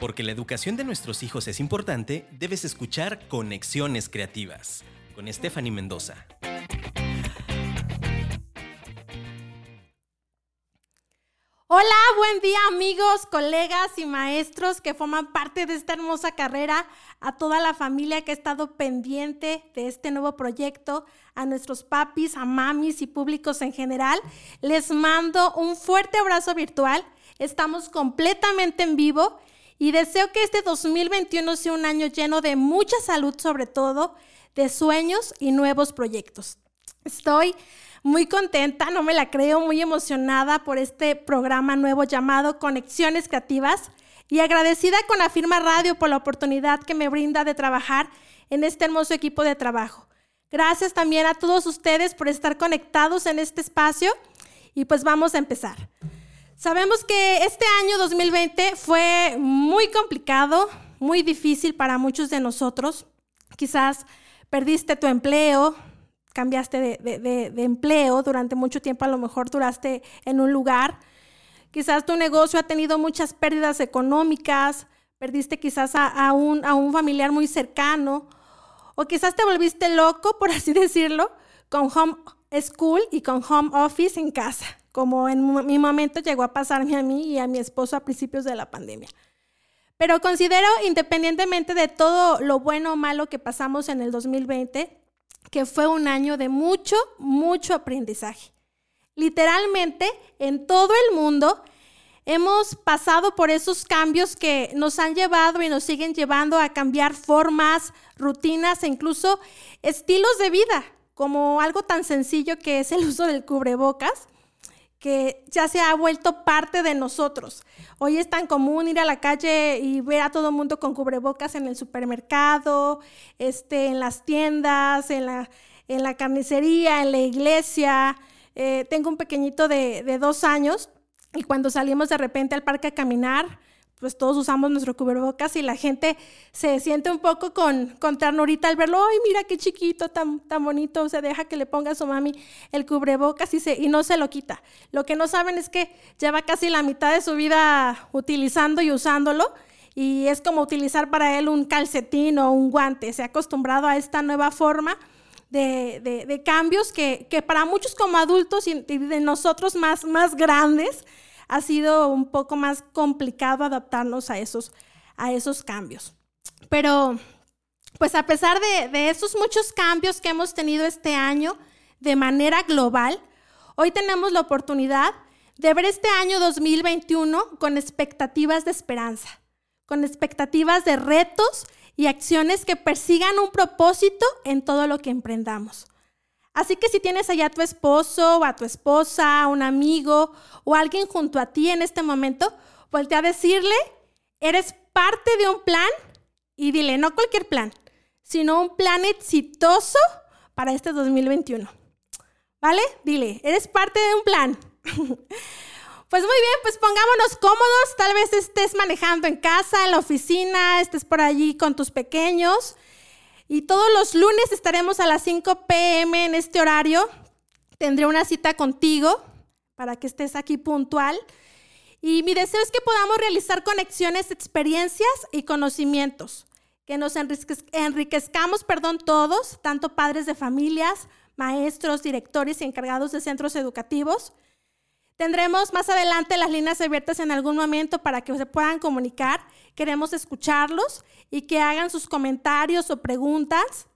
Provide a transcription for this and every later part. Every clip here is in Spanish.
Porque la educación de nuestros hijos es importante, debes escuchar Conexiones Creativas con Stephanie Mendoza. Hola, buen día amigos, colegas y maestros que forman parte de esta hermosa carrera, a toda la familia que ha estado pendiente de este nuevo proyecto, a nuestros papis, a mamis y públicos en general. Les mando un fuerte abrazo virtual. Estamos completamente en vivo y deseo que este 2021 sea un año lleno de mucha salud sobre todo, de sueños y nuevos proyectos. Estoy muy contenta, no me la creo, muy emocionada por este programa nuevo llamado Conexiones Creativas y agradecida con la firma Radio por la oportunidad que me brinda de trabajar en este hermoso equipo de trabajo. Gracias también a todos ustedes por estar conectados en este espacio y pues vamos a empezar. Sabemos que este año 2020 fue muy complicado, muy difícil para muchos de nosotros. Quizás perdiste tu empleo, cambiaste de, empleo durante mucho tiempo, a lo mejor duraste en un lugar. Quizás tu negocio ha tenido muchas pérdidas económicas, perdiste quizás a, un, a un familiar muy cercano, o quizás te volviste loco, por así decirlo, con home school y con home office en casa, como en mi momento llegó a pasarme a mí y a mi esposo a principios de la pandemia. Pero considero, independientemente de todo lo bueno o malo que pasamos en el 2020, que fue un año de mucho, mucho aprendizaje. Literalmente, en todo el mundo hemos pasado por esos cambios que nos han llevado y nos siguen llevando a cambiar formas, rutinas e incluso estilos de vida, como algo tan sencillo que es el uso del cubrebocas que ya se ha vuelto parte de nosotros. Hoy es tan común ir a la calle y ver a todo mundo con cubrebocas en el supermercado, este, en las tiendas, en la, en la carnicería, en la iglesia. Eh, tengo un pequeñito de, de dos años y cuando salimos de repente al parque a caminar, pues todos usamos nuestro cubrebocas y la gente se siente un poco con, con ternurita al verlo, ay, mira qué chiquito, tan, tan bonito, se deja que le ponga a su mami el cubrebocas y, se, y no se lo quita. Lo que no saben es que lleva casi la mitad de su vida utilizando y usándolo y es como utilizar para él un calcetín o un guante, se ha acostumbrado a esta nueva forma. De, de, cambios que, que, para muchos como adultos y de nosotros más, más grandes, ha sido un poco más complicado adaptarnos a esos, a esos cambios. Pero, pues a pesar de, de esos muchos cambios que hemos tenido este año de manera global, hoy tenemos la oportunidad de ver este año 2021 con expectativas de esperanza, con expectativas de retos y acciones que persigan un propósito en todo lo que emprendamos. Así que si tienes allá a tu esposo o a tu esposa, un amigo o alguien junto a ti en este momento, voltea a decirle, eres parte de un plan y dile, no cualquier plan, sino un plan exitoso para este 2021. ¿Vale? Dile, eres parte de un plan. Pues muy bien, pues pongámonos cómodos. Tal vez estés manejando en casa, en la oficina, estés por allí con tus pequeños. Y todos los lunes estaremos a las 5 pm en este horario. Tendré una cita contigo para que estés aquí puntual. Y mi deseo es que podamos realizar conexiones, experiencias y conocimientos, que nos enriquezcamos, perdón, todos, tanto padres de familias, maestros, directores y encargados de centros educativos. Tendremos más adelante las líneas abiertas en algún momento para que se puedan comunicar Queremos escucharlos y que hagan sus comentarios o preguntas.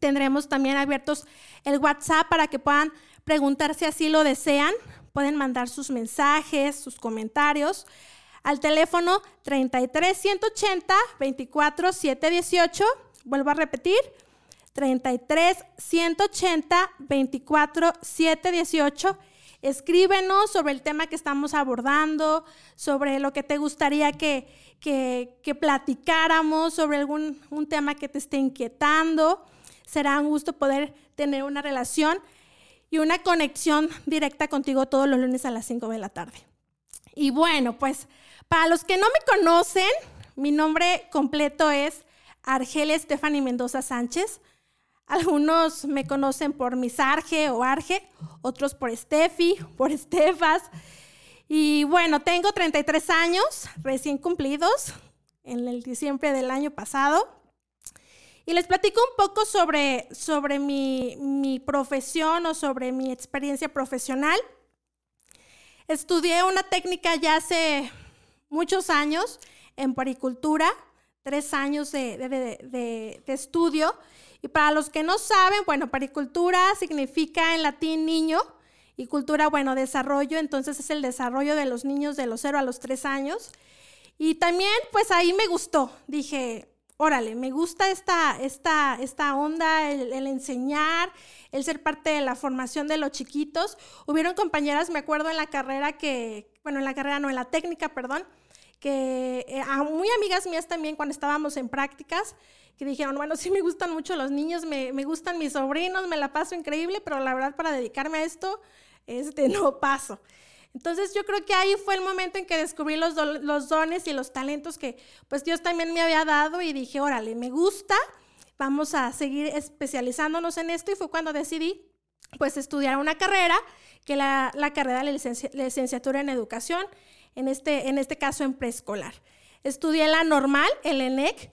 Tendremos también abiertos el WhatsApp para que puedan preguntar si así lo desean. Pueden mandar sus mensajes, sus comentarios al teléfono 33 180 24 718. Vuelvo a repetir, 33 180 24 718 Escríbenos sobre el tema que estamos abordando, sobre lo que te gustaría que, que, platicáramos, sobre algún un tema que te esté inquietando. Será un gusto poder tener una relación y una conexión directa contigo todos los lunes a las 5 de la tarde. Y bueno, pues para los que no me conocen, mi nombre completo es Argelia Stephanie Mendoza Sánchez. Algunos me conocen por Misarge o Arge, otros por Steffi, por Estefas. Y bueno, tengo 33 años recién cumplidos. en el diciembre del año pasado. Y les platico un poco sobre, sobre mi, mi profesión o sobre mi experiencia profesional. Estudié una técnica ya hace muchos años en paricultura, tres años de, de, de, estudio. Y para los que no saben, bueno, paricultura significa en latín niño y cultura, bueno, desarrollo, entonces es el desarrollo de los niños de los 0 a los 3 años. Y también, pues ahí me gustó, dije, órale, me gusta esta, esta, esta onda, el, enseñar, el ser parte de la formación de los chiquitos. Hubieron compañeras, me acuerdo en la carrera que, bueno, en la carrera no, en la técnica, perdón, que eh, muy amigas mías también cuando estábamos en prácticas, que dijeron, bueno, sí me gustan mucho los niños, me, me gustan mis sobrinos, me la paso increíble, pero la verdad para dedicarme a esto, este, no paso. Entonces yo creo que ahí fue el momento en que descubrí los, los dones y los talentos que pues Dios también me había dado y dije, órale, me gusta, vamos a seguir especializándonos en esto y fue cuando decidí pues estudiar una carrera, que la, la carrera de licenciatura en educación, en este, en este caso en preescolar. Estudié la normal, el ENEC,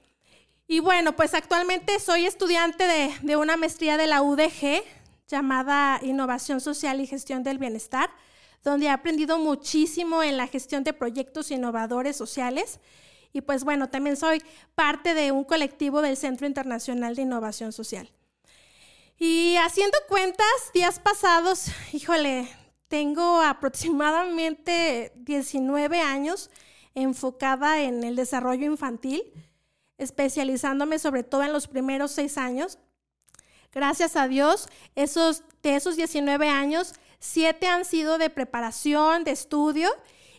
y bueno, pues actualmente soy estudiante de, de una maestría de la UDG llamada Innovación Social y Gestión del Bienestar donde he aprendido muchísimo en la gestión de proyectos innovadores sociales. Y pues bueno, también soy parte de un colectivo del Centro Internacional de Innovación Social. Y haciendo cuentas, días pasados, híjole, tengo aproximadamente 19 años enfocada en el desarrollo infantil, especializándome sobre todo en los primeros seis años. Gracias a Dios, esos, de esos 19 años, Siete han sido de preparación, de estudio,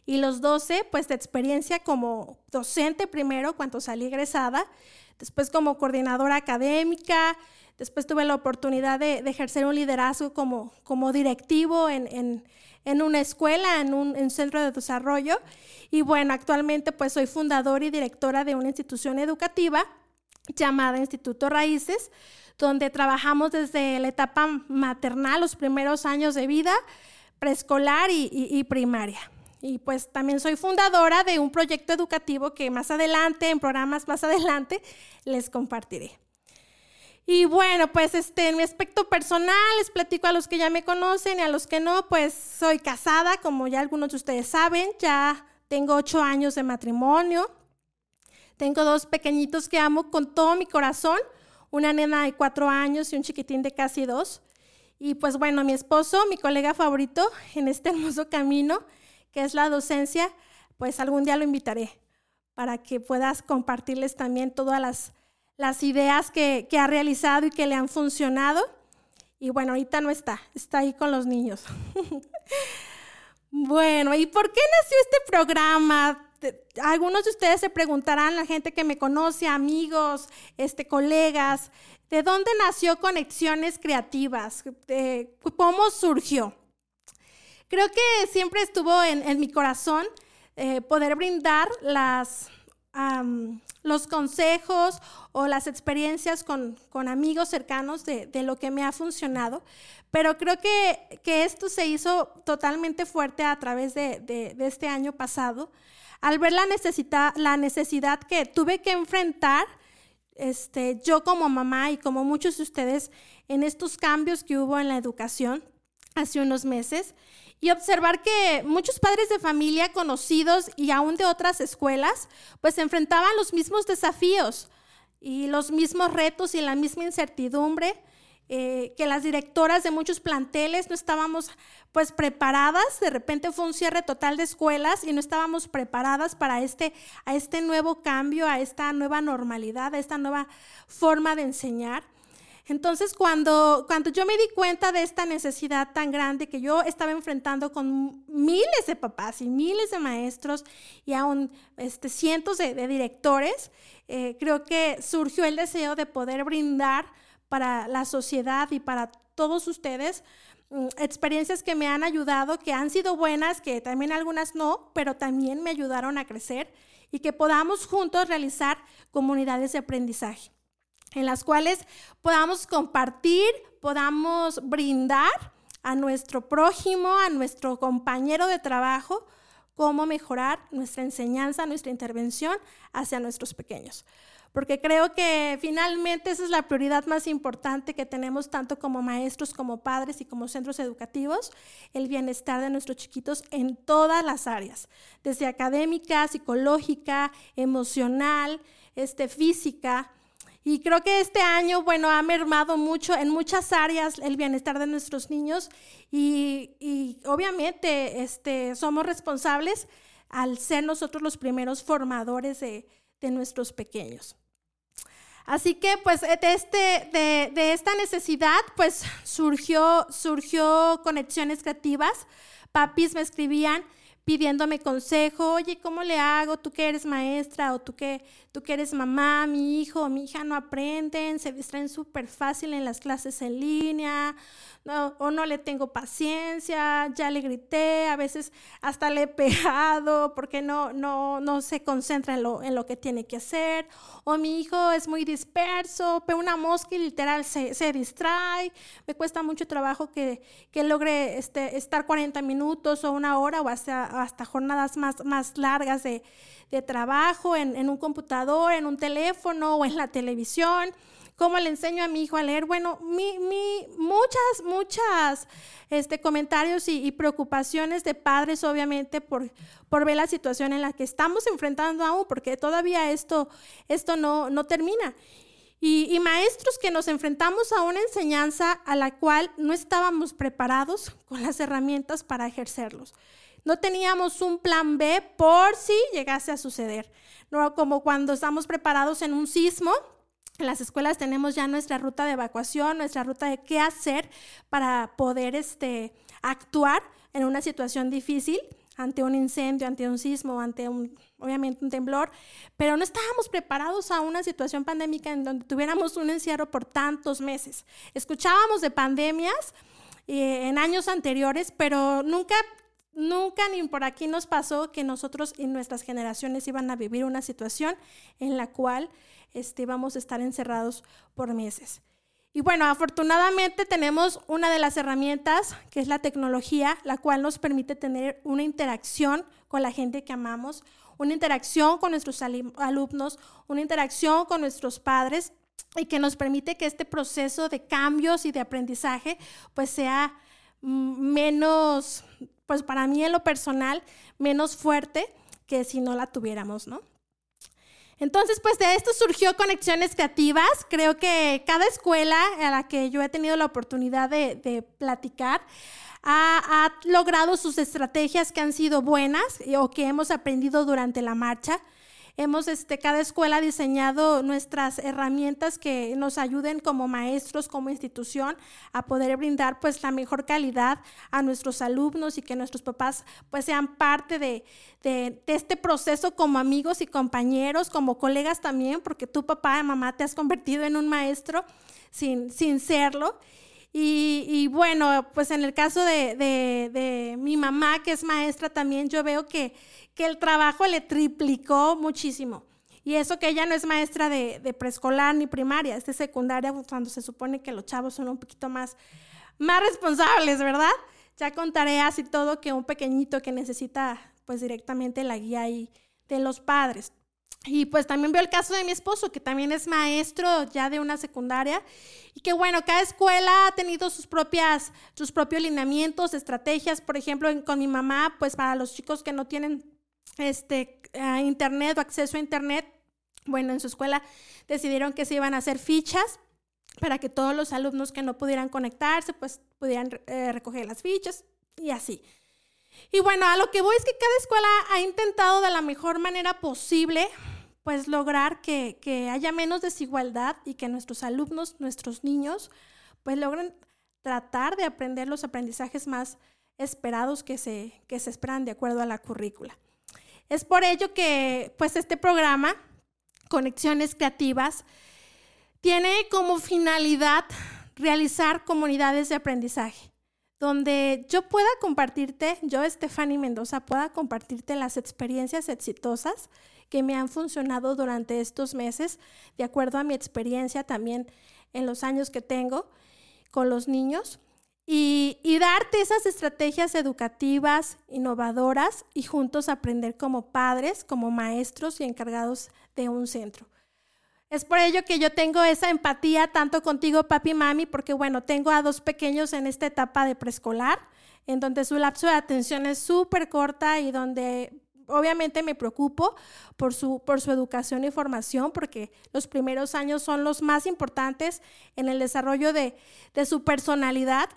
y los doce, pues, de experiencia como docente primero, cuando salí egresada, después como coordinadora académica, después tuve la oportunidad de, ejercer un liderazgo como, como directivo en, una escuela, en un centro de desarrollo, y bueno, actualmente pues soy fundadora y directora de una institución educativa llamada Instituto Raíces, donde trabajamos desde la etapa maternal, los primeros años de vida, preescolar y, primaria. Y pues también soy fundadora de un proyecto educativo que más adelante, en programas más adelante, les compartiré. Y bueno, pues este, en mi aspecto personal, les platico a los que ya me conocen y a los que no, pues soy casada, como ya algunos de ustedes saben, ya tengo ocho años de matrimonio, tengo dos pequeñitos que amo con todo mi corazón, una nena de cuatro años y un chiquitín de casi dos. Y pues bueno, mi esposo, mi colega favorito en este hermoso camino, que es la docencia, pues algún día lo invitaré para que puedas compartirles también todas las, las ideas que, que ha realizado y que le han funcionado. Y bueno, ahorita no está, está ahí con los niños. bueno, ¿y por qué nació este programa? algunos de ustedes se preguntarán, la gente que me conoce, amigos, este, colegas, ¿de dónde nació Conexiones Creativas? ¿Cómo surgió? Creo que siempre estuvo en, mi corazón eh, poder brindar las, los consejos o las experiencias con, amigos cercanos de, lo que me ha funcionado, pero creo que, esto se hizo totalmente fuerte a través de, de este año pasado. Al ver la, necesidad, la necesidad que tuve que enfrentar, este, yo como mamá y como muchos de ustedes, en estos cambios que hubo en la educación hace unos meses, y observar que muchos padres de familia conocidos y aún de otras escuelas, pues enfrentaban los mismos desafíos y los mismos retos y la misma incertidumbre eh, que las directoras de muchos planteles no estábamos pues preparadas, de repente fue un cierre total de escuelas y no estábamos preparadas para este, a este nuevo cambio, a esta nueva normalidad, a esta nueva forma de enseñar. Entonces, cuando, cuando yo me di cuenta de esta necesidad tan grande que yo estaba enfrentando con miles de papás y miles de maestros y aún este, cientos de, directores, eh, creo que surgió el deseo de poder brindar para la sociedad y para todos ustedes, mm, experiencias que me han ayudado, que han sido buenas, que también algunas no, pero también me ayudaron a crecer y que podamos juntos realizar comunidades de aprendizaje en las cuales podamos compartir, podamos brindar a nuestro prójimo, a nuestro compañero de trabajo, cómo mejorar nuestra enseñanza, nuestra intervención hacia nuestros pequeños. Porque creo que finalmente esa es la prioridad más importante que tenemos tanto como maestros, como padres y como centros educativos, el bienestar de nuestros chiquitos en todas las áreas, desde académica, psicológica, emocional, este, física. Y creo que este año, bueno, ha mermado mucho en muchas áreas el bienestar de nuestros niños y, obviamente este, somos responsables al ser nosotros los primeros formadores de, nuestros pequeños. Así que pues de, este, de, esta necesidad pues surgió, surgió conexiones creativas. Papis me escribían, pidiéndome consejo, oye, ¿cómo le hago? Tú que eres maestra o tú que, tú que eres mamá, mi hijo o mi hija no aprenden, se distraen súper fácil en las clases en línea, no, o no le tengo paciencia, ya le grité, a veces hasta le he pegado porque no, no, no se concentra en lo, en lo que tiene que hacer, o mi hijo es muy disperso, pero una mosca y literal se, se distrae, me cuesta mucho trabajo que, que logre este, estar 40 minutos o una hora o hasta, hasta jornadas más, más largas de, de trabajo en, en un computador, en un teléfono o en la televisión. ¿Cómo le enseño a mi hijo a leer? Bueno, mi, mi, muchas, muchas este, comentarios y, preocupaciones de padres, obviamente, por, por ver la situación en la que estamos enfrentando aún, porque todavía esto, esto no, no termina. Y, y, maestros que nos enfrentamos a una enseñanza a la cual no estábamos preparados con las herramientas para ejercerlos. No teníamos un plan B por si llegase a suceder. No como cuando estamos preparados en un sismo, en las escuelas tenemos ya nuestra ruta de evacuación, nuestra ruta de qué hacer para poder este, actuar en una situación difícil ante un incendio, ante un sismo, ante un, obviamente un temblor, pero no estábamos preparados a una situación pandémica en donde tuviéramos un encierro por tantos meses. Escuchábamos de pandemias eh, en años anteriores, pero nunca, nunca ni por aquí nos pasó que nosotros y nuestras generaciones iban a vivir una situación en la cual este, vamos a estar encerrados por meses. Y bueno, afortunadamente tenemos una de las herramientas, que es la tecnología, la cual nos permite tener una interacción con la gente que amamos, una interacción con nuestros alumnos, una interacción con nuestros padres y que nos permite que este proceso de cambios y de aprendizaje pues sea menos, pues para mí en lo personal, menos fuerte que si no la tuviéramos, ¿no? Entonces, pues de esto surgió Conexiones Creativas. Creo que cada escuela a la que yo he tenido la oportunidad de, platicar ha, logrado sus estrategias que han sido buenas o que hemos aprendido durante la marcha. Hemos, este, cada escuela diseñado nuestras herramientas que nos ayuden como maestros, como institución, a poder brindar pues la mejor calidad a nuestros alumnos y que nuestros papás pues sean parte de, de, este proceso como amigos y compañeros, como colegas también, porque tu papá y mamá te has convertido en un maestro sin, sin serlo. Y, bueno, pues en el caso de, de, mi mamá, que es maestra también, yo veo que, que el trabajo le triplicó muchísimo. Y eso que ella no es maestra de, de preescolar ni primaria, es de secundaria, cuando se supone que los chavos son un poquito más, más responsables, ¿verdad? Ya con tareas y todo que un pequeñito que necesita pues directamente la guía ahí de los padres. Y pues también veo el caso de mi esposo, que también es maestro ya de una secundaria, y que bueno, cada escuela ha tenido sus propias, sus propios lineamientos, estrategias, por ejemplo, con mi mamá, pues para los chicos que no tienen este, internet o acceso a internet, bueno, en su escuela decidieron que se iban a hacer fichas para que todos los alumnos que no pudieran conectarse, pues pudieran eh, recoger las fichas y así. Y bueno, a lo que voy es que cada escuela ha intentado de la mejor manera posible, pues lograr que, que haya menos desigualdad y que nuestros alumnos, nuestros niños, pues logren tratar de aprender los aprendizajes más esperados que se, que se esperan de acuerdo a la currícula. Es por ello que pues este programa, Conexiones Creativas, tiene como finalidad realizar comunidades de aprendizaje, donde yo pueda compartirte, yo, Stephanie Mendoza, pueda compartirte las experiencias exitosas que me han funcionado durante estos meses, de acuerdo a mi experiencia también en los años que tengo con los niños y, darte esas estrategias educativas innovadoras y juntos aprender como padres, como maestros y encargados de un centro. Es por ello que yo tengo esa empatía tanto contigo, papi y mami, porque bueno, tengo a dos pequeños en esta etapa de preescolar, en donde su lapso de atención es súper corta y donde obviamente me preocupo por su, por su educación y formación, porque los primeros años son los más importantes en el desarrollo de, de su personalidad.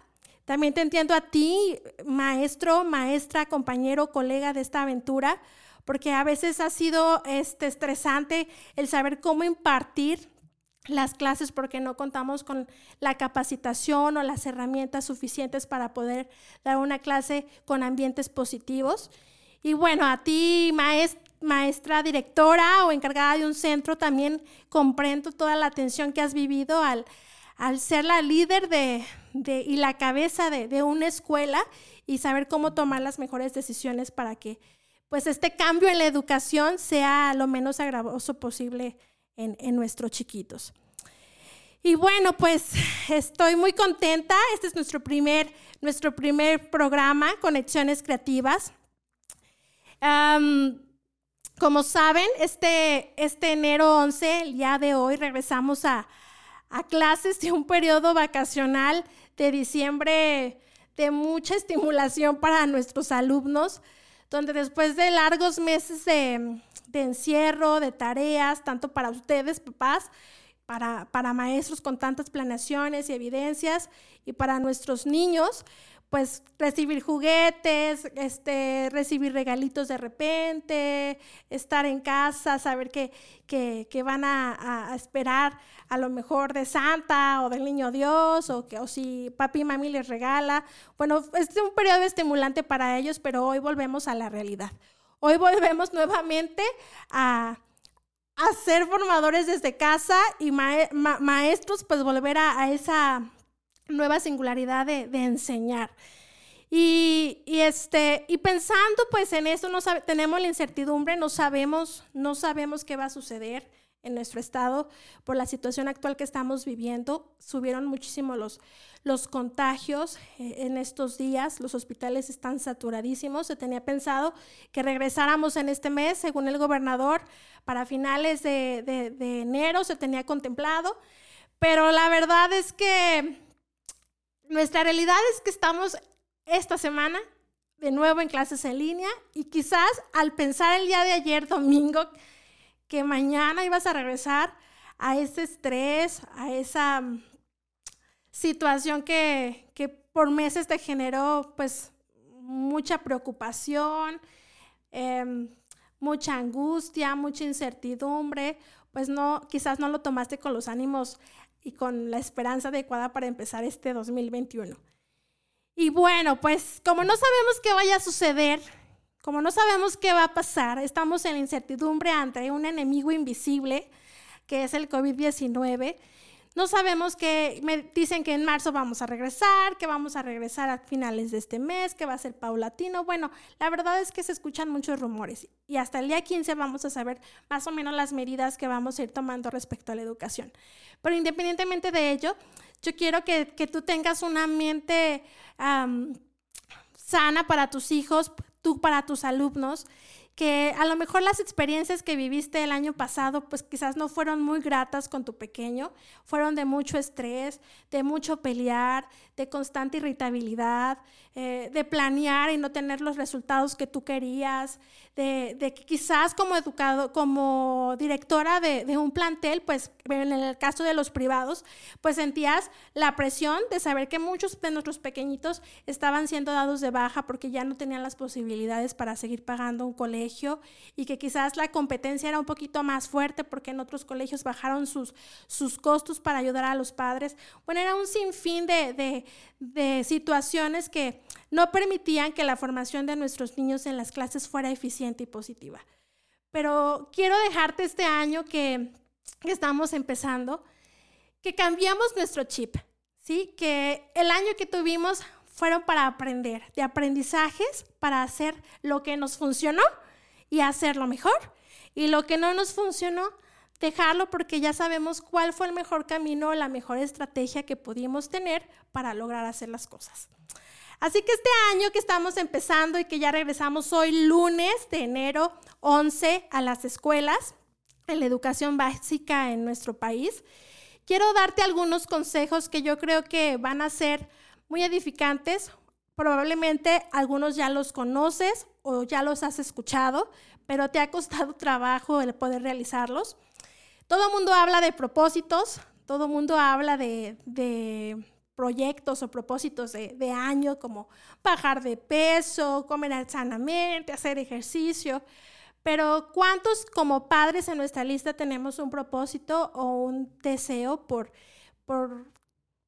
También te entiendo a ti, maestro, maestra, compañero, colega de esta aventura, porque a veces ha sido este, estresante el saber cómo impartir las clases porque no contamos con la capacitación o las herramientas suficientes para poder dar una clase con ambientes positivos. Y bueno, a ti, maestra, directora o encargada de un centro, también comprendo toda la atención que has vivido al, al ser la líder de, de, y la cabeza de, de una escuela y saber cómo tomar las mejores decisiones para que pues este cambio en la educación sea lo menos agravoso posible en, nuestros chiquitos. Y bueno, pues estoy muy contenta. Este es nuestro primer, nuestro primer programa, Conexiones Creativas. como saben, este, este enero 11, el día de hoy, regresamos a, a clases de un periodo vacacional de diciembre de mucha estimulación para nuestros alumnos donde después de largos meses de, encierro, de tareas, tanto para ustedes, papás, para, para, maestros con tantas planeaciones y evidencias, y para nuestros niños, pues recibir juguetes, este, recibir regalitos de repente, estar en casa, saber que, que, van a, esperar a lo mejor de Santa o del Niño Dios, o, que, o si papi y mami les regala. Bueno, es un periodo estimulante para ellos, pero hoy volvemos a la realidad. Hoy volvemos nuevamente a, a ser formadores desde casa y maestros, pues volver a esa nueva singularidad de, enseñar. Y, este, y pensando pues en eso, no tenemos la incertidumbre, no sabemos, no sabemos qué va a suceder en nuestro estado por la situación actual que estamos viviendo. Subieron muchísimo los, los contagios eh, en estos días, los hospitales están saturadísimos. Se tenía pensado que regresáramos en este mes, según el gobernador, para finales de, de enero se tenía contemplado, pero la verdad es que nuestra realidad es que estamos esta semana de nuevo en clases en línea y quizás al pensar el día de ayer, domingo, que mañana ibas a regresar a ese estrés, a esa mm, situación que, que por meses te generó pues mucha preocupación, em, mucha angustia, mucha incertidumbre, pues no, quizás no lo tomaste con los ánimos y con la esperanza adecuada para empezar este 2021. Y bueno, pues como no sabemos qué vaya a suceder, como no sabemos qué va a pasar, estamos en incertidumbre ante un enemigo invisible que es el COVID-19 no sabemos que me dicen que en marzo vamos a regresar, que vamos a regresar a finales de este mes, que va a ser paulatino. Bueno, la verdad es que se escuchan muchos rumores y hasta el día 15 vamos a saber más o menos las medidas que vamos a ir tomando respecto a la educación. Pero independientemente de ello, yo quiero que, tú tengas una mente sana para tus hijos, tú para tus alumnos que a lo mejor las experiencias que viviste el año pasado, pues quizás no fueron muy gratas con tu pequeño, fueron de mucho estrés, de mucho pelear, de constante irritabilidad, eh, de planear y no tener los resultados que tú querías, de, que quizás como educado, como directora de, de, un plantel, pues en el caso de los privados, pues sentías la presión de saber que muchos de nuestros pequeñitos estaban siendo dados de baja porque ya no tenían las posibilidades para seguir pagando un colegio y que quizás la competencia era un poquito más fuerte porque en otros colegios bajaron sus, sus costos para ayudar a los padres. Bueno, era un sinfín de, de, situaciones que no permitían que la formación de nuestros niños en las clases fuera eficiente y positiva. Pero quiero dejarte este año que estamos empezando, que cambiamos nuestro chip, ¿sí? Que el año que tuvimos fueron para aprender, de aprendizajes para hacer lo que nos funcionó y hacerlo mejor. Y lo que no nos funcionó, dejarlo porque ya sabemos cuál fue el mejor camino, la mejor estrategia que pudimos tener para lograr hacer las cosas. Así que este año que estamos empezando y que ya regresamos hoy lunes de enero 11 a las escuelas en la educación básica en nuestro país, quiero darte algunos consejos que yo creo que van a ser muy edificantes. Probablemente algunos ya los conoces o ya los has escuchado, pero te ha costado trabajo el poder realizarlos. Todo el mundo habla de propósitos, todo el mundo habla de, proyectos o propósitos de, año como bajar de peso, comer sanamente, hacer ejercicio. Pero ¿cuántos como padres en nuestra lista tenemos un propósito o un deseo por,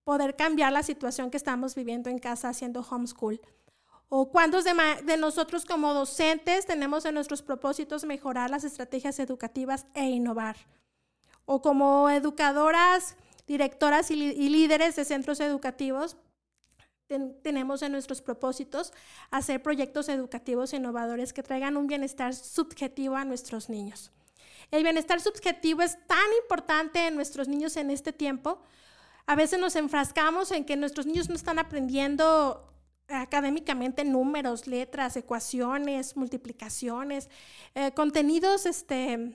poder cambiar la situación que estamos viviendo en casa haciendo homeschool? ¿O cuántos de, nosotros como docentes tenemos en nuestros propósitos mejorar las estrategias educativas e innovar? ¿O como educadoras directoras y, líderes de centros educativos, tenemos en nuestros propósitos hacer proyectos educativos innovadores que traigan un bienestar subjetivo a nuestros niños. El bienestar subjetivo es tan importante en nuestros niños en este tiempo. A veces nos enfrascamos en que nuestros niños no están aprendiendo académicamente números, letras, ecuaciones, multiplicaciones, eh, contenidos este,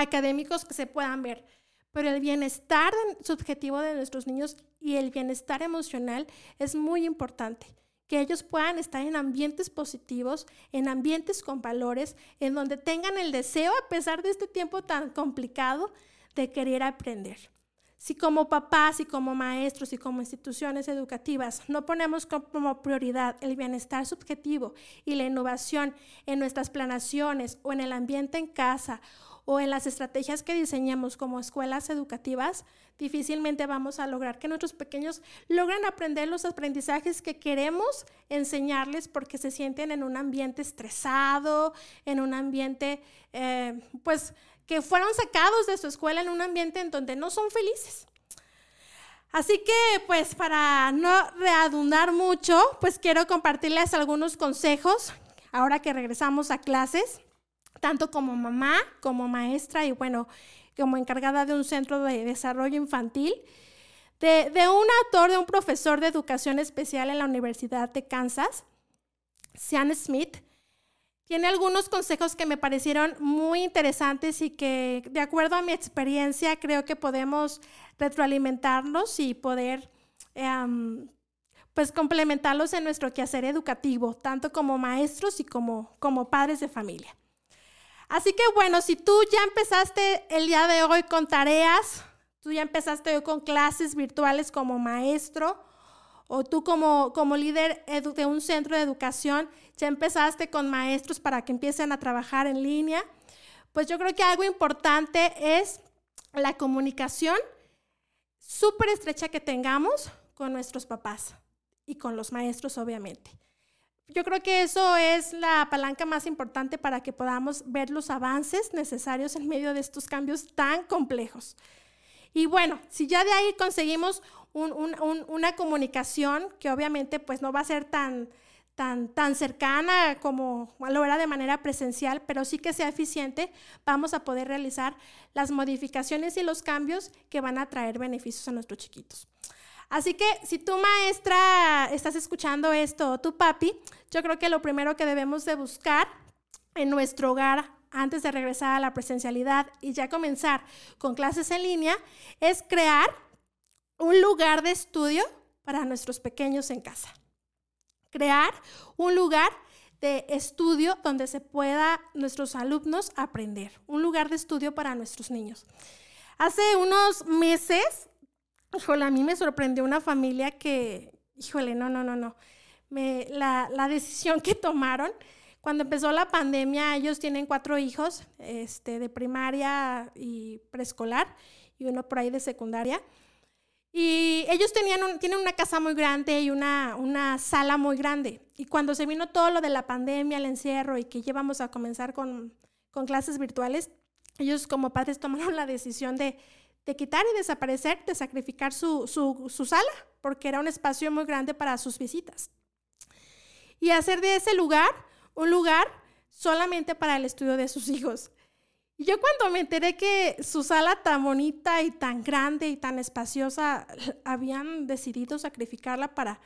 académicos que se puedan ver pero el bienestar subjetivo de nuestros niños y el bienestar emocional es muy importante. Que ellos puedan estar en ambientes positivos, en ambientes con valores, en donde tengan el deseo, a pesar de este tiempo tan complicado, de querer aprender. Si como papás y como maestros y como instituciones educativas no ponemos como prioridad el bienestar subjetivo y la innovación en nuestras planaciones o en el ambiente en casa o en las estrategias que diseñemos como escuelas educativas, difícilmente vamos a lograr que nuestros pequeños logren aprender los aprendizajes que queremos enseñarles porque se sienten en un ambiente estresado, en un ambiente, eh, pues, que fueron sacados de su escuela en un ambiente en donde no son felices. Así que, pues, para no readundar mucho, pues quiero compartirles algunos consejos ahora que regresamos a clases tanto como mamá, como maestra y bueno, como encargada de un centro de desarrollo infantil, de, un autor, de un profesor de educación especial en la Universidad de Kansas, Sean Smith. Tiene algunos consejos que me parecieron muy interesantes y que, de acuerdo a mi experiencia, creo que podemos retroalimentarlos y poder em, pues complementarlos en nuestro quehacer educativo, tanto como maestros y como, como padres de familia. Así que bueno, si tú ya empezaste el día de hoy con tareas, tú ya empezaste hoy con clases virtuales como maestro, o tú como, como líder de un centro de educación, ya empezaste con maestros para que empiecen a trabajar en línea, pues yo creo que algo importante es la comunicación súper estrecha que tengamos con nuestros papás y con los maestros, obviamente. Yo creo que eso es la palanca más importante para que podamos ver los avances necesarios en medio de estos cambios tan complejos. Y bueno, si ya de ahí conseguimos una comunicación que obviamente pues no va a ser tan, tan, tan cercana como lo era de manera presencial, pero sí que sea eficiente, vamos a poder realizar las modificaciones y los cambios que van a traer beneficios a nuestros chiquitos. Así que si tu maestra estás escuchando esto o tu papi, yo creo que lo primero que debemos de buscar en nuestro hogar antes de regresar a la presencialidad y ya comenzar con clases en línea es crear un lugar de estudio para nuestros pequeños en casa. Crear un lugar de estudio donde se pueda nuestros alumnos aprender, un lugar de estudio para nuestros niños. Hace unos meses Híjole, a mí me sorprendió una familia que, híjole, no, no, no, no. Me, la, la, decisión que tomaron, cuando empezó la pandemia, ellos tienen cuatro hijos, este, de primaria y preescolar, y uno por ahí de secundaria. Y ellos tenían tienen una casa muy grande y una, una sala muy grande. Y cuando se vino todo lo de la pandemia, el encierro y que llevamos a comenzar con, con clases virtuales, ellos como padres tomaron la decisión de, de quitar y desaparecer, de sacrificar su, sala, porque era un espacio muy grande para sus visitas. Y hacer de ese lugar un lugar solamente para el estudio de sus hijos. Y yo cuando me enteré que su sala tan bonita y tan grande y tan espaciosa, habían decidido sacrificarla para,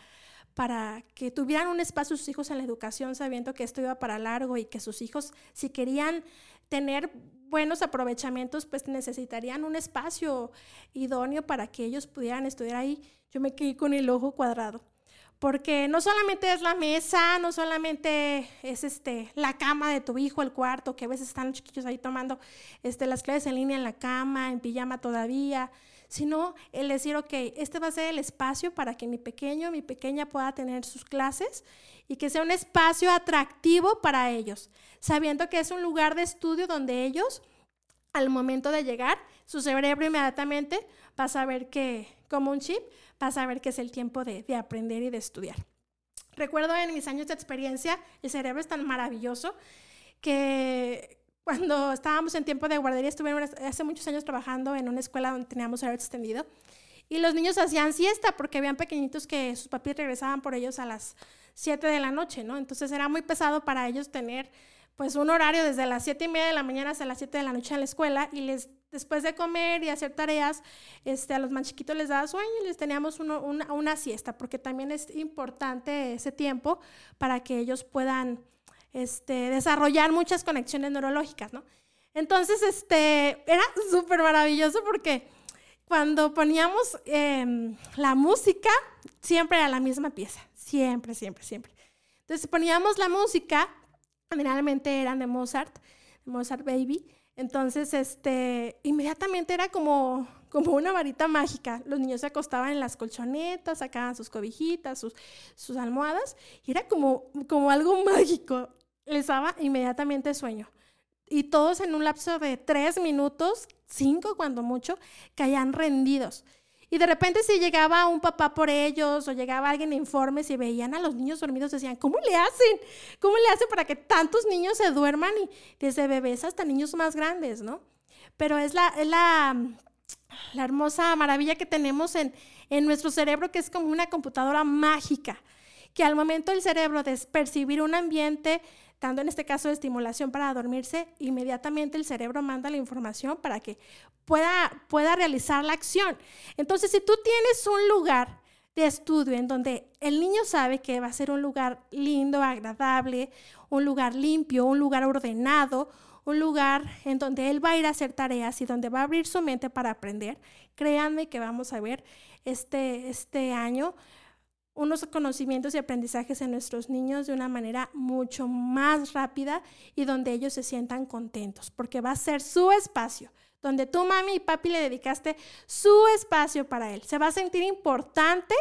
para que tuvieran un espacio sus hijos en la educación, sabiendo que esto iba para largo y que sus hijos, si querían tener buenos aprovechamientos, pues necesitarían un espacio idóneo para que ellos pudieran estudiar ahí. Yo me quedé con el ojo cuadrado porque no solamente es la mesa, no solamente es este, la cama de tu hijo, el cuarto, que a veces están los chiquillos ahí tomando este, las clases en línea en la cama, en pijama todavía, sino el decir, ok, este va a ser el espacio para que mi pequeño, mi pequeña pueda tener sus clases y que sea un espacio atractivo para ellos, sabiendo que es un lugar de estudio donde ellos, al momento de llegar, su cerebro inmediatamente va a saber que, como un chip, a saber que es el tiempo de, aprender y de estudiar. Recuerdo en mis años de experiencia, el cerebro es tan maravilloso que cuando estábamos en tiempo de guardería, estuve hace muchos años trabajando en una escuela donde teníamos horario extendido y los niños hacían siesta porque habían pequeñitos que sus papis regresaban por ellos a las 7 de la noche, ¿no? Entonces era muy pesado para ellos tener pues un horario desde las 7 y media de la mañana hasta las 7 de la noche en la escuela y les después de comer y hacer tareas, este, a los más chiquitos les daba sueño y les teníamos una, una, siesta, porque también es importante ese tiempo para que ellos puedan este, desarrollar muchas conexiones neurológicas. Entonces, este, era súper maravilloso porque cuando poníamos em, la música, siempre era la misma pieza, siempre, siempre, siempre. Entonces poníamos la música, generalmente eran de Mozart, Mozart Baby, entonces, este, inmediatamente era como, una varita mágica. Los niños se acostaban en las colchonetas, sacaban sus cobijitas, sus, almohadas, y era como algo mágico. Les daba inmediatamente sueño. Y todos en un lapso de tres minutos, cinco cuando mucho, caían rendidos. Y de repente si llegaba un papá por ellos o llegaba alguien de informes y veían a los niños dormidos, decían, ¿cómo le hacen? ¿Cómo le hacen para que tantos niños se duerman y desde bebés hasta niños más grandes, ¿no? Pero es la, la, la hermosa maravilla que tenemos en, en nuestro cerebro que es como una computadora mágica, que al momento el cerebro de percibir un ambiente dando en este caso de estimulación para dormirse, inmediatamente el cerebro manda la información para que pueda, pueda realizar la acción. Entonces, si tú tienes un lugar de estudio en donde el niño sabe que va a ser un lugar lindo, agradable, un lugar limpio, un lugar ordenado, un lugar en donde él va a ir a hacer tareas y donde va a abrir su mente para aprender, créanme que vamos a ver este, este año unos conocimientos y aprendizajes en nuestros niños de una manera mucho más rápida y donde ellos se sientan contentos, porque va a ser su espacio, donde tú, mami y papi le dedicaste su espacio para él. Se va a sentir importante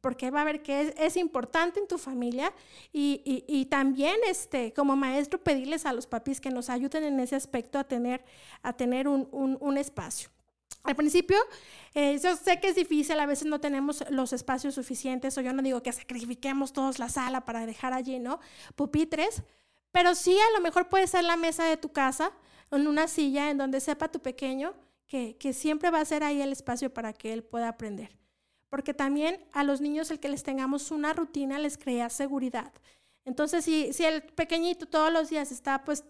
porque va a ver que es, importante en tu familia y, también este, como maestro pedirles a los papis que nos ayuden en ese aspecto a tener, a tener un espacio. Al principio, eh, yo sé que es difícil, a veces no tenemos los espacios suficientes, o yo no digo que sacrifiquemos todos la sala para dejar allí, ¿no? Pupitres, pero sí a lo mejor puede ser la mesa de tu casa, en una silla en donde sepa tu pequeño que, siempre va a ser ahí el espacio para que él pueda aprender. Porque también a los niños el que les tengamos una rutina les crea seguridad. Entonces, si, si el pequeñito todos los días está pues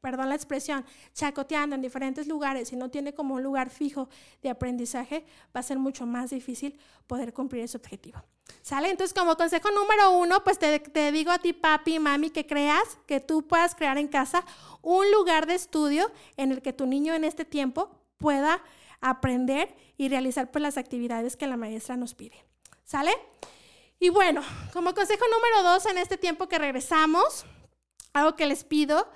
perdón la expresión, chacoteando en diferentes lugares y no tiene como un lugar fijo de aprendizaje, va a ser mucho más difícil poder cumplir ese objetivo. ¿Sale? Entonces, como consejo número uno, pues te, te digo a ti, papi y mami, que creas, que tú puedas crear en casa un lugar de estudio en el que tu niño en este tiempo pueda aprender y realizar pues las actividades que la maestra nos pide. ¿Sale? Y bueno, como consejo número dos, en este tiempo que regresamos, algo que les pido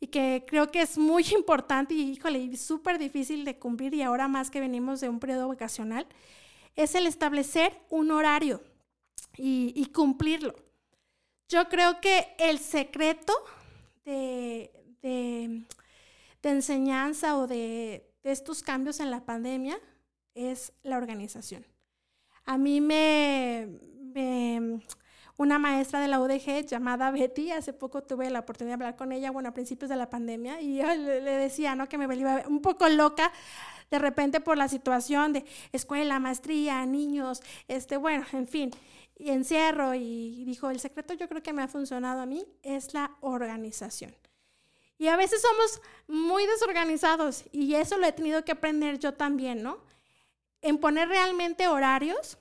y que creo que es muy importante y, híjole, súper difícil de cumplir y ahora más que venimos de un periodo vacacional, es el establecer un horario y, cumplirlo. Yo creo que el secreto de, de, enseñanza o de, de estos cambios en la pandemia es la organización. A mí me, me una maestra de la UDG llamada Betty, hace poco tuve la oportunidad de hablar con ella, bueno, a principios de la pandemia, y yo le, decía, ¿no? Que me veía un poco loca de repente por la situación de escuela, maestría, niños, este, bueno, en fin, y encierro, y dijo, el secreto yo creo que me ha funcionado a mí es la organización. Y a veces somos muy desorganizados y eso lo he tenido que aprender yo también, ¿no? En poner realmente horarios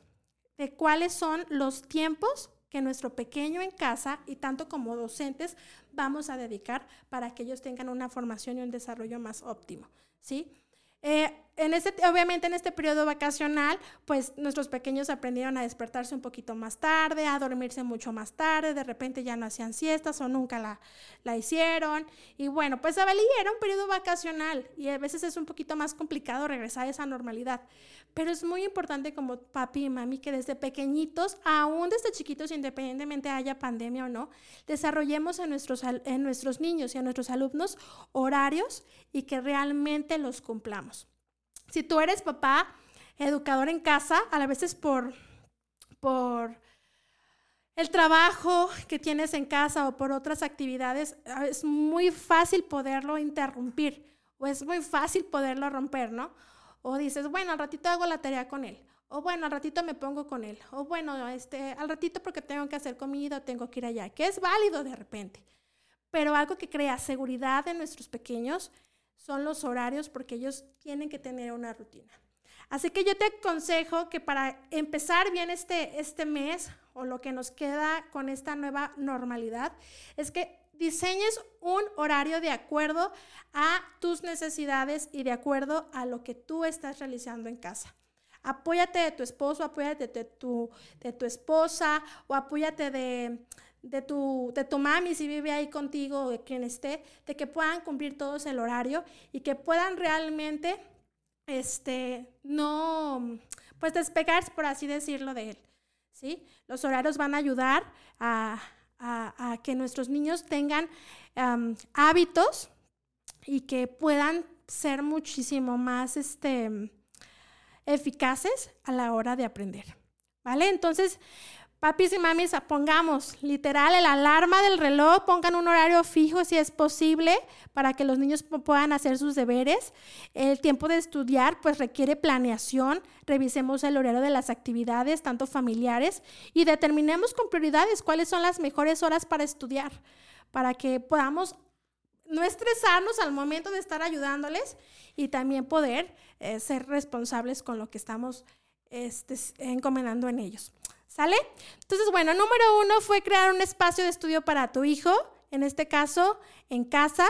de cuáles son los tiempos que nuestro pequeño en casa y tanto como docentes vamos a dedicar para que ellos tengan una formación y un desarrollo más óptimo, ¿sí? Eh, en obviamente en este periodo vacacional, pues nuestros pequeños aprendieron a despertarse un poquito más tarde, a dormirse mucho más tarde, de repente ya no hacían siestas o nunca la, la hicieron. Y bueno, pues Abelí era un periodo vacacional y a veces es un poquito más complicado regresar a esa normalidad. Pero es muy importante como papi y mami que desde pequeñitos, aún desde chiquitos, independientemente haya pandemia o no, desarrollemos en nuestros, en nuestros niños y a nuestros alumnos horarios y que realmente los cumplamos. Si tú eres papá, educador en casa, a veces por, por el trabajo que tienes en casa o por otras actividades, es muy fácil poderlo interrumpir o es muy fácil poderlo romper, ¿no? O dices, bueno, al ratito hago la tarea con él. O bueno, al ratito me pongo con él. O bueno, este, al ratito porque tengo que hacer comida tengo que ir allá, que es válido de repente. Pero algo que crea seguridad en nuestros pequeños son los horarios porque ellos tienen que tener una rutina. Así que yo te aconsejo que para empezar bien este, este mes o lo que nos queda con esta nueva normalidad, es que diseñes un horario de acuerdo a tus necesidades y de acuerdo a lo que tú estás realizando en casa. Apóyate de tu esposo, apóyate de tu, de tu esposa o apóyate de, de tu, de tu mami si vive ahí contigo o de quien esté, de que puedan cumplir todos el horario y que puedan realmente, este, no, pues despegarse, por así decirlo, de él. ¿sí? Los horarios van a ayudar a, que nuestros niños tengan hábitos y que puedan ser muchísimo más este, eficaces a la hora de aprender. ¿Vale? Entonces, Papis y mamis, pongamos literal el alarma del reloj, pongan un horario fijo si es posible para que los niños puedan hacer sus deberes. El tiempo de estudiar pues requiere planeación, revisemos el horario de las actividades, tanto familiares, y determinemos con prioridades cuáles son las mejores horas para estudiar, para que podamos no estresarnos al momento de estar ayudándoles y también poder eh, ser responsables con lo que estamos este, encomendando en ellos. ¿Sale? Entonces, bueno, número uno fue crear un espacio de estudio para tu hijo, en este caso en casa.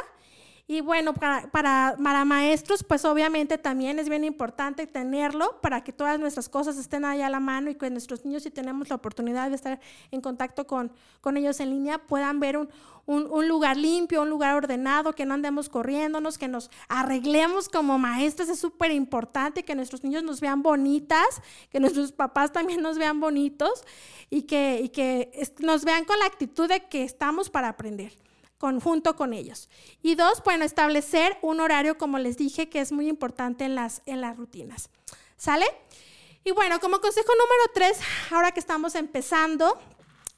Y bueno, para, para, maestros, pues obviamente también es bien importante tenerlo para que todas nuestras cosas estén ahí a la mano y que nuestros niños, si tenemos la oportunidad de estar en contacto con, con ellos en línea, puedan ver un, un, lugar limpio, un lugar ordenado, que no andemos corriéndonos, que nos arreglemos como maestros. Es súper importante que nuestros niños nos vean bonitas, que nuestros papás también nos vean bonitos y que, y que nos vean con la actitud de que estamos para aprender conjunto con ellos. Y dos, bueno, establecer un horario, como les dije, que es muy importante en las, en las rutinas. ¿Sale? Y bueno, como consejo número tres, ahora que estamos empezando,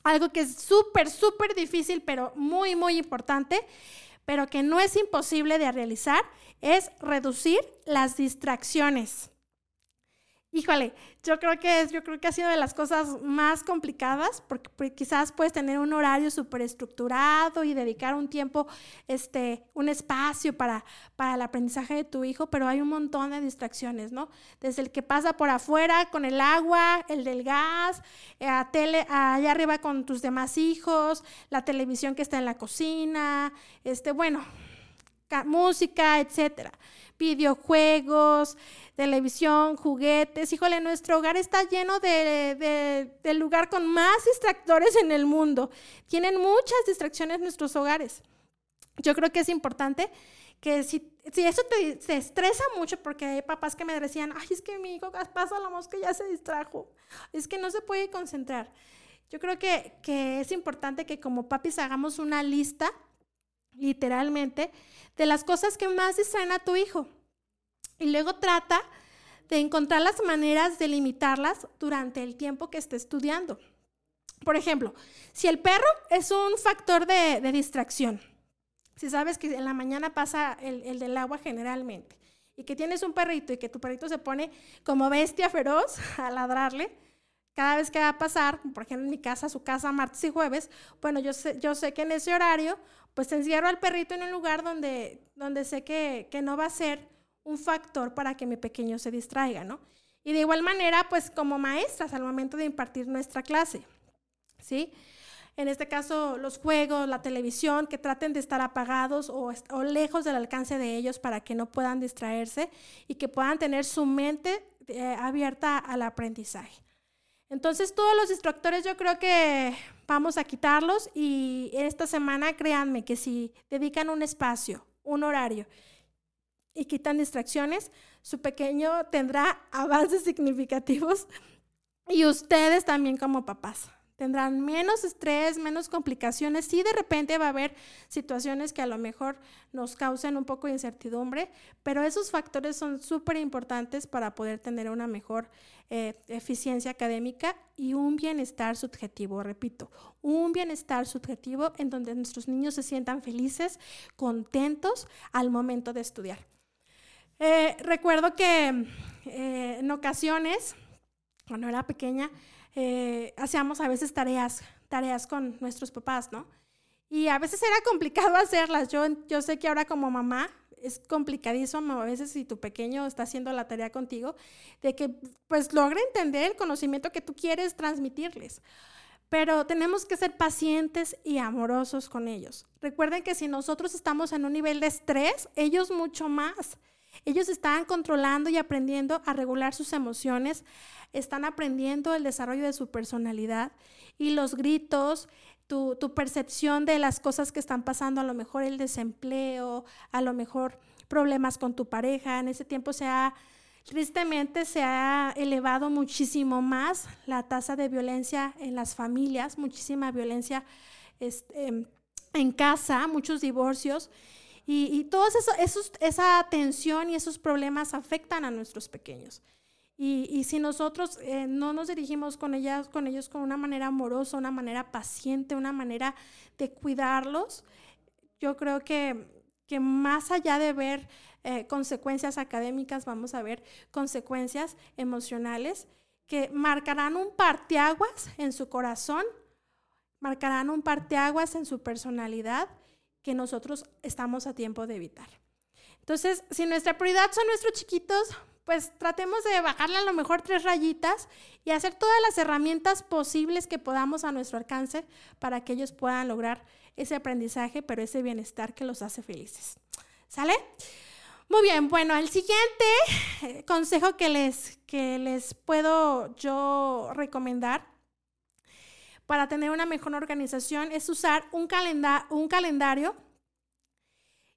algo que es súper, súper difícil, pero muy, muy importante, pero que no es imposible de realizar, es reducir las distracciones. Híjole, yo creo que es, yo creo que ha sido de las cosas más complicadas, porque, quizás puedes tener un horario súper estructurado y dedicar un tiempo, este, un espacio para, para el aprendizaje de tu hijo, pero hay un montón de distracciones, ¿no? Desde el que pasa por afuera con el agua, el del gas, eh, a tele, allá arriba con tus demás hijos, la televisión que está en la cocina, este, bueno, música, etcétera, videojuegos, televisión, juguetes. Híjole, nuestro hogar está lleno de, del lugar con más distractores en el mundo. Tienen muchas distracciones nuestros hogares. Yo creo que es importante que si, si eso te, estresa mucho, porque hay papás que me decían, ay, es que mi hijo pasa la mosca ya se distrajo, es que no se puede concentrar. Yo creo que, que es importante que como papis hagamos una lista, literalmente, de las cosas que más distraen a tu hijo. Y luego trata de encontrar las maneras de limitarlas durante el tiempo que esté estudiando. Por ejemplo, si el perro es un factor de, distracción, si sabes que en la mañana pasa el, el, del agua generalmente y que tienes un perrito y que tu perrito se pone como bestia feroz a ladrarle, cada vez que va a pasar, por ejemplo, en mi casa, su casa, martes y jueves, bueno, yo sé, yo sé que en ese horario, pues encierro al perrito en un lugar donde, donde sé que, que no va a ser un factor para que mi pequeño se distraiga, ¿no? Y de igual manera, pues como maestras al momento de impartir nuestra clase, ¿sí? En este caso, los juegos, la televisión, que traten de estar apagados o, o, lejos del alcance de ellos para que no puedan distraerse y que puedan tener su mente eh, abierta al aprendizaje. Entonces, todos los distractores yo creo que vamos a quitarlos y esta semana créanme que si dedican un espacio, un horario y quitan distracciones, su pequeño tendrá avances significativos y ustedes también como papás tendrán menos estrés, menos complicaciones. Sí, de repente va a haber situaciones que a lo mejor nos causen un poco de incertidumbre, pero esos factores son súper importantes para poder tener una mejor eh, eficiencia académica y un bienestar subjetivo, repito, un bienestar subjetivo en donde nuestros niños se sientan felices, contentos al momento de estudiar. Eh, recuerdo que eh, en ocasiones, cuando era pequeña, eh, hacíamos a veces tareas, tareas con nuestros papás, ¿no? Y a veces era complicado hacerlas. Yo, yo sé que ahora como mamá es complicadísimo a veces si tu pequeño está haciendo la tarea contigo, de que pues logre entender el conocimiento que tú quieres transmitirles. Pero tenemos que ser pacientes y amorosos con ellos. Recuerden que si nosotros estamos en un nivel de estrés, ellos mucho más. Ellos están controlando y aprendiendo a regular sus emociones, están aprendiendo el desarrollo de su personalidad y los gritos, tu, percepción de las cosas que están pasando, a lo mejor el desempleo, a lo mejor problemas con tu pareja. En ese tiempo se ha, tristemente, se ha elevado muchísimo más la tasa de violencia en las familias, muchísima violencia este, en casa, muchos divorcios. Y, y todos eso, esa tensión y esos problemas afectan a nuestros pequeños. Y, y si nosotros eh, no nos dirigimos con, ellas, con ellos con una manera amorosa, una manera paciente, una manera de cuidarlos, yo creo que, que más allá de ver eh, consecuencias académicas, vamos a ver consecuencias emocionales que marcarán un parteaguas en su corazón, marcarán un parteaguas en su personalidad que nosotros estamos a tiempo de evitar. Entonces, si nuestra prioridad son nuestros chiquitos, pues tratemos de bajarle a lo mejor tres rayitas y hacer todas las herramientas posibles que podamos a nuestro alcance para que ellos puedan lograr ese aprendizaje, pero ese bienestar que los hace felices. ¿Sale? Muy bien, bueno, el siguiente eh, consejo que les, que les puedo yo recomendar para tener una mejor organización es usar un, calendario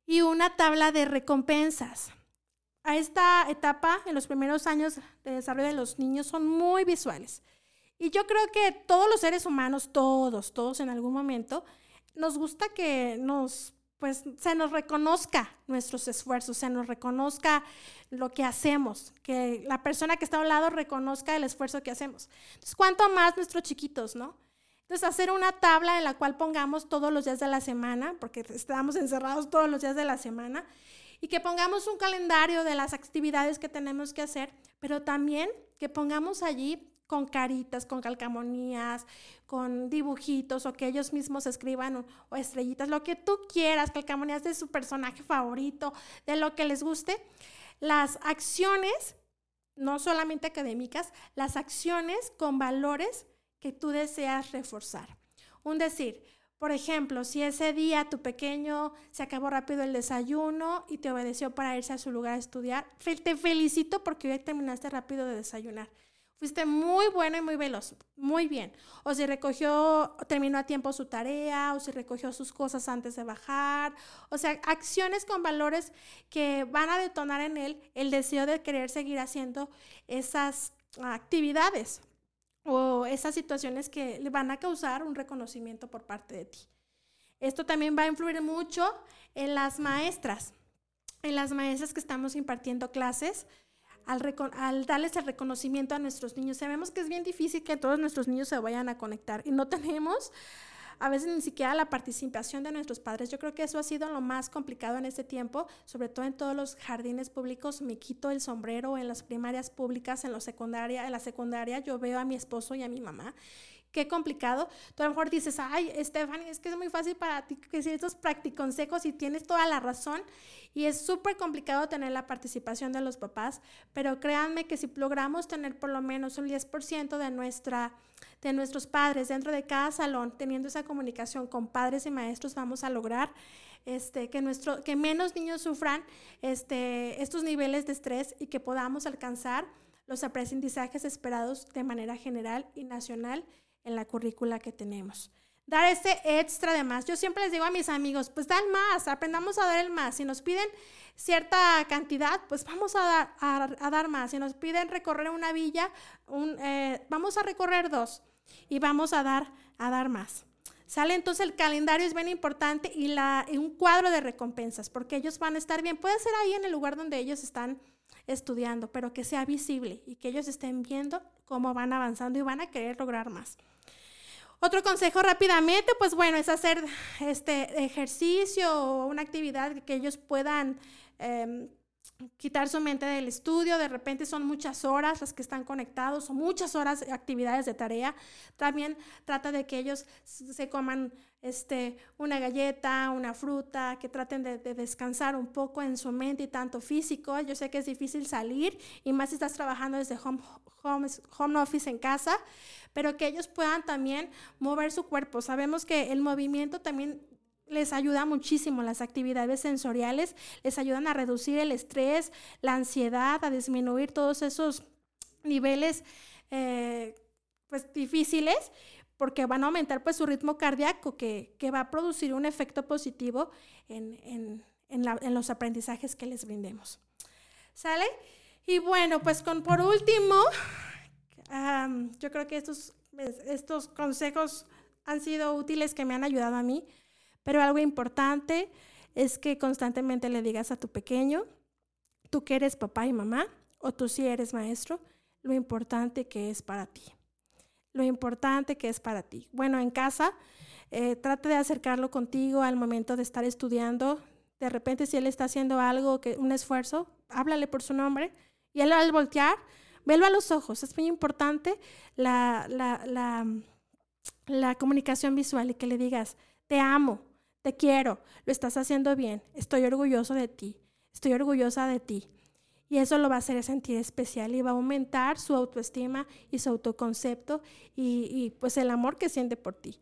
y una tabla de recompensas. A esta etapa, en los primeros años de desarrollo de los niños, son muy visuales. Y yo creo que todos los seres humanos, todos, todos en algún momento, nos gusta que nos, pues, se nos reconozca nuestros esfuerzos, se nos reconozca lo que hacemos, que la persona que está a un lado reconozca el esfuerzo que hacemos. Entonces, ¿cuánto más nuestros chiquitos, no? Entonces, hacer una tabla en la cual pongamos todos los días de la semana, porque estamos encerrados todos los días de la semana, y que pongamos un calendario de las actividades que tenemos que hacer, pero también que pongamos allí con caritas, con calcamonías, con dibujitos o que ellos mismos escriban o, o, estrellitas, lo que tú quieras, calcamonías de su personaje favorito, de lo que les guste. Las acciones, no solamente académicas, las acciones con valores que tú deseas reforzar. Un decir, por ejemplo, si ese día tu pequeño se acabó rápido el desayuno y te obedeció para irse a su lugar a estudiar, te felicito porque hoy terminaste rápido de desayunar. Fuiste muy bueno y muy veloz, muy bien. O si recogió, terminó a tiempo su tarea, o si recogió sus cosas antes de bajar. O sea, acciones con valores que van a detonar en él el deseo de querer seguir haciendo esas actividades o esas situaciones que le van a causar un reconocimiento por parte de ti. Esto también va a influir mucho en las maestras, en las maestras que estamos impartiendo clases, al, darles el reconocimiento a nuestros niños. Sabemos que es bien difícil que todos nuestros niños se vayan a conectar y no tenemos a veces ni siquiera la participación de nuestros padres. Yo creo que eso ha sido lo más complicado en este tiempo, sobre todo en todos los jardines públicos. Me quito el sombrero en las primarias públicas, en, la secundaria, en la secundaria yo veo a mi esposo y a mi mamá qué complicado. Tú a lo mejor dices, ay, Stephanie, es que es muy fácil para ti que si estos practiconsejos y tienes toda la razón. Y es súper complicado tener la participación de los papás, pero créanme que si logramos tener por lo menos un 10% de, nuestra, de nuestros padres dentro de cada salón, teniendo esa comunicación con padres y maestros, vamos a lograr este, que, nuestro, que menos niños sufran este, estos niveles de estrés y que podamos alcanzar los aprendizajes esperados de manera general y nacional en la currícula que tenemos. Dar ese extra de más. Yo siempre les digo a mis amigos, pues dan más, aprendamos a dar el más. Si nos piden cierta cantidad, pues vamos a dar, a, dar más. Si nos piden recorrer una villa, un, eh, vamos a recorrer dos y vamos a dar, a dar más. ¿Sale? Entonces el calendario es bien importante y, la, un cuadro de recompensas, porque ellos van a estar bien. Puede ser ahí en el lugar donde ellos están estudiando, pero que sea visible y que ellos estén viendo cómo van avanzando y van a querer lograr más. Otro consejo rápidamente, pues bueno, es hacer este ejercicio o una actividad que ellos puedan em, quitar su mente del estudio. De repente son muchas horas las que están conectados o muchas horas de actividades de tarea. También trata de que ellos se coman este, una galleta, una fruta, que traten de, descansar un poco en su mente y tanto físico. Yo sé que es difícil salir y más si estás trabajando desde home office en casa, pero que ellos puedan también mover su cuerpo. Sabemos que el movimiento también les ayuda muchísimo las actividades sensoriales, les ayudan a reducir el estrés, la ansiedad, a disminuir todos esos niveles eh, pues difíciles porque van a aumentar pues su ritmo cardíaco que, va a producir un efecto positivo en, los aprendizajes que les brindemos. ¿Sale? Y bueno, pues con por último, yo creo que estos, estos consejos han sido útiles que me han ayudado a mí, pero algo importante es que constantemente le digas a tu pequeño, tú que eres papá y mamá, o tú si eres maestro, lo importante que es para ti lo importante que es para ti. Bueno, en casa, eh, trate de acercarlo contigo al momento de estar estudiando. De repente, si él está haciendo algo, que, un esfuerzo, háblale por su nombre y él al voltear, velo a los ojos. Es muy importante la, la, la comunicación visual y que le digas, te amo, te quiero, lo estás haciendo bien, estoy orgulloso de ti, estoy orgullosa de ti. Y eso lo va a hacer sentir especial y va a aumentar su autoestima y su autoconcepto y, pues el amor que siente por ti.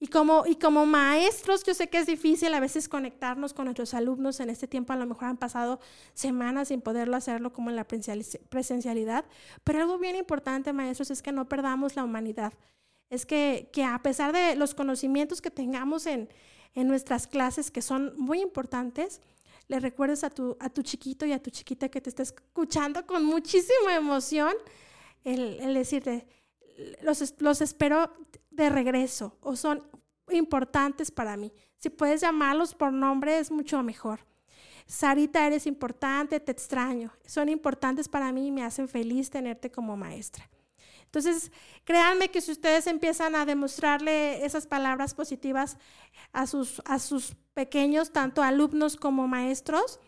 Y como, y como maestros, yo sé que es difícil a veces conectarnos con nuestros alumnos en este tiempo, a lo mejor han pasado semanas sin poderlo hacerlo como en la presencialidad, pero algo bien importante, maestros, es que no perdamos la humanidad. Es que, que a pesar de los conocimientos que tengamos en, en nuestras clases, que son muy importantes, le recuerdes a tu, a tu chiquito y a tu chiquita que te está escuchando con muchísima emoción, el, el decirte, los, los espero de regreso o son importantes para mí. Si puedes llamarlos por nombre es mucho mejor. Sarita, eres importante, te extraño. Son importantes para mí y me hacen feliz tenerte como maestra. Entonces, créanme que si ustedes empiezan a demostrarle esas palabras positivas a sus, a sus pequeños, tanto alumnos como maestros,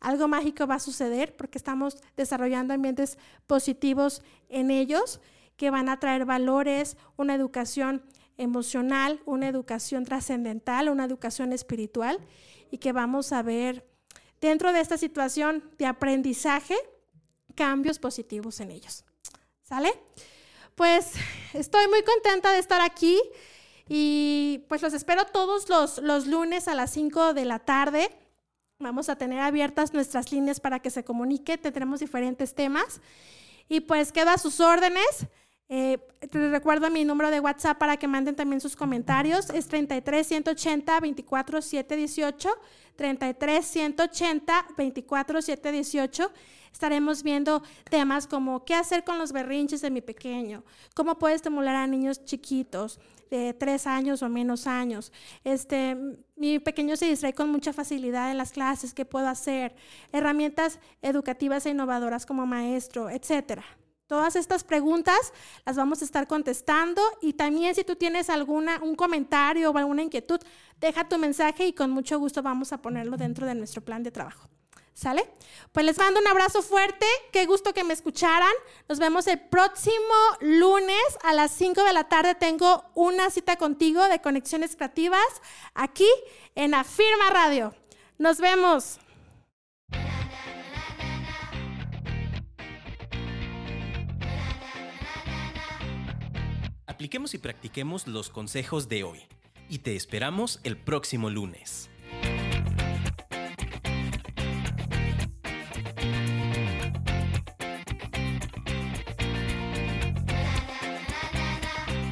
algo mágico va a suceder porque estamos desarrollando ambientes positivos en ellos que van a traer valores, una educación emocional, una educación trascendental, una educación espiritual y que vamos a ver dentro de esta situación de aprendizaje cambios positivos en ellos. ¿Sale? Pues estoy muy contenta de estar aquí y pues los espero todos los, los lunes a las 5 de la tarde. Vamos a tener abiertas nuestras líneas para que se comunique, tendremos diferentes temas y pues queda a sus órdenes. Eh, recuerdo mi número de WhatsApp para que manden también sus comentarios. Es 33 180 24 718. 33 180 24 718 estaremos viendo temas como qué hacer con los berrinches de mi pequeño, cómo puedo estimular a niños chiquitos de tres años o menos años. Este, mi pequeño se distrae con mucha facilidad en las clases, qué puedo hacer, herramientas educativas e innovadoras como maestro, etcétera. Todas estas preguntas las vamos a estar contestando y también si tú tienes alguna un comentario o alguna inquietud, deja tu mensaje y con mucho gusto vamos a ponerlo dentro de nuestro plan de trabajo. ¿Sale? Pues les mando un abrazo fuerte, qué gusto que me escucharan. Nos vemos el próximo lunes a las 5 de la tarde. Tengo una cita contigo de Conexiones Creativas aquí en Afirma Radio. Nos vemos. Apliquemos y practiquemos los consejos de hoy y te esperamos el próximo lunes.